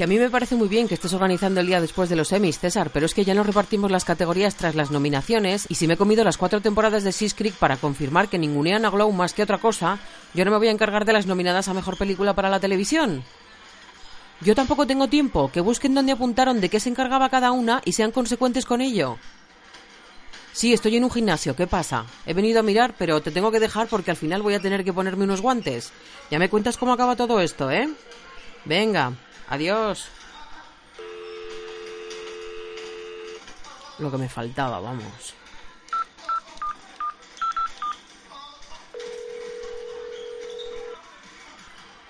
Que a mí me parece muy bien que estés organizando el día después de los Emmys, César, pero es que ya nos repartimos las categorías tras las nominaciones y si me he comido las cuatro temporadas de Seas Creek para confirmar que ningunean a Glow más que otra cosa, yo no me voy a encargar de las nominadas a Mejor Película para la televisión. Yo tampoco tengo tiempo, que busquen dónde apuntaron de qué se encargaba cada una y sean consecuentes con ello. Sí, estoy en un gimnasio, ¿qué pasa? He venido a mirar, pero te tengo que dejar porque al final voy a tener que ponerme unos guantes. Ya me cuentas cómo acaba todo esto, ¿eh? Venga, adiós. Lo que me faltaba, vamos.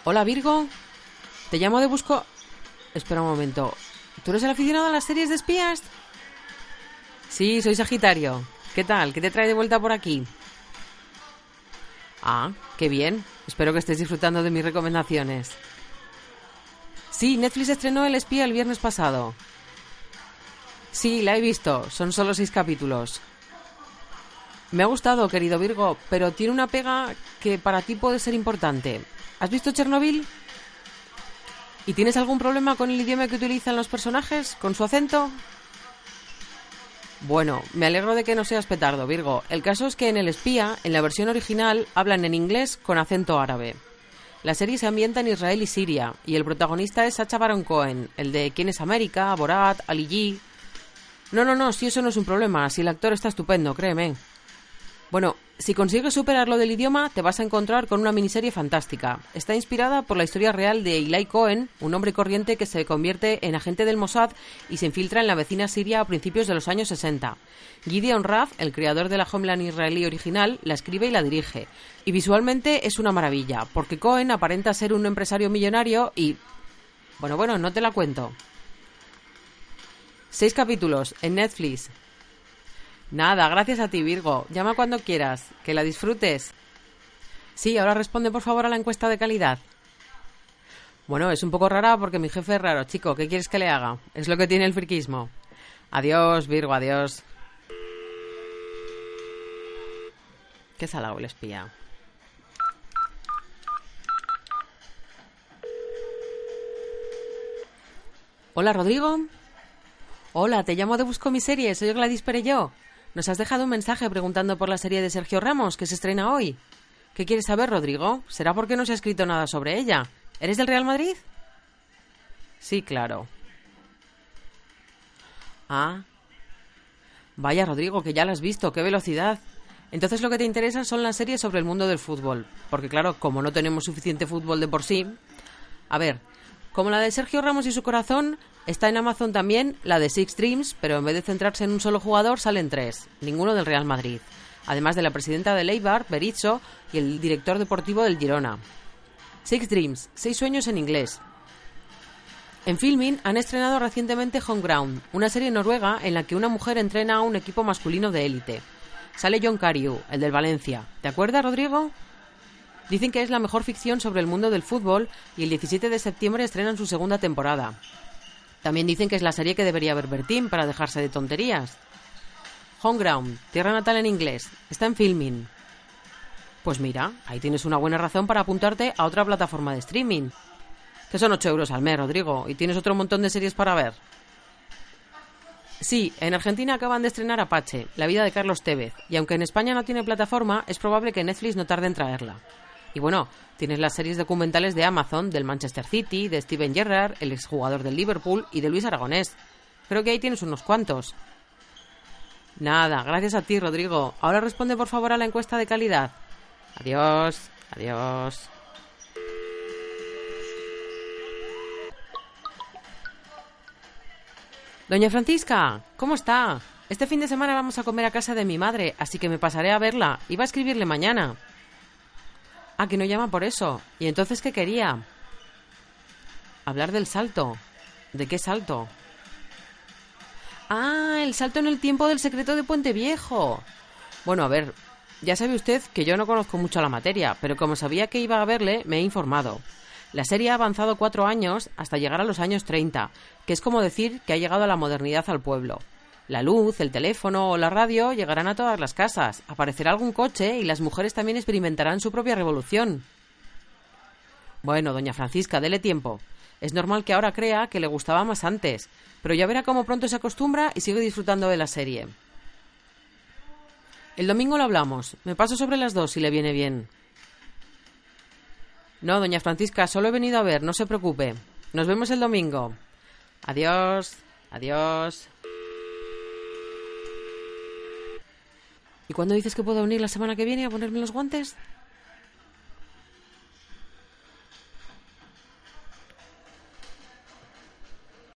Hola, Virgo. Te llamo de Busco... Espera un momento. ¿Tú eres el aficionado a las series de espías? Sí, soy Sagitario. ¿Qué tal? ¿Qué te trae de vuelta por aquí? Ah, qué bien. Espero que estés disfrutando de mis recomendaciones. Sí, Netflix estrenó El espía el viernes pasado. Sí, la he visto. Son solo seis capítulos. Me ha gustado, querido Virgo, pero tiene una pega que para ti puede ser importante. ¿Has visto Chernobyl? ¿Y tienes algún problema con el idioma que utilizan los personajes? ¿Con su acento? Bueno, me alegro de que no seas petardo, Virgo. El caso es que en El Espía, en la versión original, hablan en inglés con acento árabe. La serie se ambienta en Israel y Siria, y el protagonista es Sacha Baron Cohen, el de ¿Quién es América?, Borat, Ali G. No, no, no, si eso no es un problema, si el actor está estupendo, créeme. Bueno, si consigues superar lo del idioma, te vas a encontrar con una miniserie fantástica. Está inspirada por la historia real de Eli Cohen, un hombre corriente que se convierte en agente del Mossad y se infiltra en la vecina Siria a principios de los años 60. Gideon Raff, el creador de la Homeland israelí original, la escribe y la dirige. Y visualmente es una maravilla, porque Cohen aparenta ser un empresario millonario y... Bueno, bueno, no te la cuento. Seis capítulos en Netflix. Nada, gracias a ti, Virgo. Llama cuando quieras. Que la disfrutes. Sí, ahora responde por favor a la encuesta de calidad. Bueno, es un poco rara porque mi jefe es raro, chico. ¿Qué quieres que le haga? Es lo que tiene el friquismo. Adiós, Virgo, adiós. Qué salado el espía. Hola, Rodrigo. Hola, te llamo de Busco mi serie. Soy Gladys Perelló. Nos has dejado un mensaje preguntando por la serie de Sergio Ramos que se estrena hoy. ¿Qué quieres saber, Rodrigo? ¿Será porque no se ha escrito nada sobre ella? ¿Eres del Real Madrid? Sí, claro. Ah. Vaya, Rodrigo, que ya la has visto. ¡Qué velocidad! Entonces lo que te interesa son las series sobre el mundo del fútbol. Porque claro, como no tenemos suficiente fútbol de por sí... A ver, como la de Sergio Ramos y su corazón, Está en Amazon también la de Six Dreams, pero en vez de centrarse en un solo jugador, salen tres, ninguno del Real Madrid, además de la presidenta de Leibar, Berizzo, y el director deportivo del Girona. Six Dreams, seis sueños en inglés. En Filming han estrenado recientemente Home Ground, una serie noruega en la que una mujer entrena a un equipo masculino de élite. Sale John Cariu, el del Valencia. ¿Te acuerdas, Rodrigo? Dicen que es la mejor ficción sobre el mundo del fútbol y el 17 de septiembre estrenan su segunda temporada. También dicen que es la serie que debería ver Bertín para dejarse de tonterías. Homeground, Tierra Natal en inglés, está en filming. Pues mira, ahí tienes una buena razón para apuntarte a otra plataforma de streaming. Que son 8 euros al mes, Rodrigo, y tienes otro montón de series para ver. Sí, en Argentina acaban de estrenar Apache, la vida de Carlos Tevez, y aunque en España no tiene plataforma, es probable que Netflix no tarde en traerla. Y bueno, tienes las series documentales de Amazon, del Manchester City, de Steven Gerrard, el exjugador del Liverpool y de Luis Aragonés. Creo que ahí tienes unos cuantos. Nada, gracias a ti, Rodrigo. Ahora responde por favor a la encuesta de calidad. Adiós, adiós. Doña Francisca, ¿cómo está? Este fin de semana vamos a comer a casa de mi madre, así que me pasaré a verla. Iba a escribirle mañana. Ah, que no llama por eso. ¿Y entonces qué quería? Hablar del salto. ¿De qué salto? Ah, el salto en el tiempo del secreto de Puente Viejo. Bueno, a ver, ya sabe usted que yo no conozco mucho la materia, pero como sabía que iba a verle, me he informado. La serie ha avanzado cuatro años hasta llegar a los años 30, que es como decir que ha llegado a la modernidad al pueblo. La luz, el teléfono o la radio llegarán a todas las casas, aparecerá algún coche y las mujeres también experimentarán su propia revolución. Bueno, doña Francisca, dele tiempo. Es normal que ahora crea que le gustaba más antes, pero ya verá cómo pronto se acostumbra y sigue disfrutando de la serie. El domingo lo hablamos. Me paso sobre las dos si le viene bien. No, doña Francisca, solo he venido a ver, no se preocupe. Nos vemos el domingo. Adiós, adiós. ¿Y cuándo dices que puedo venir la semana que viene a ponerme los guantes?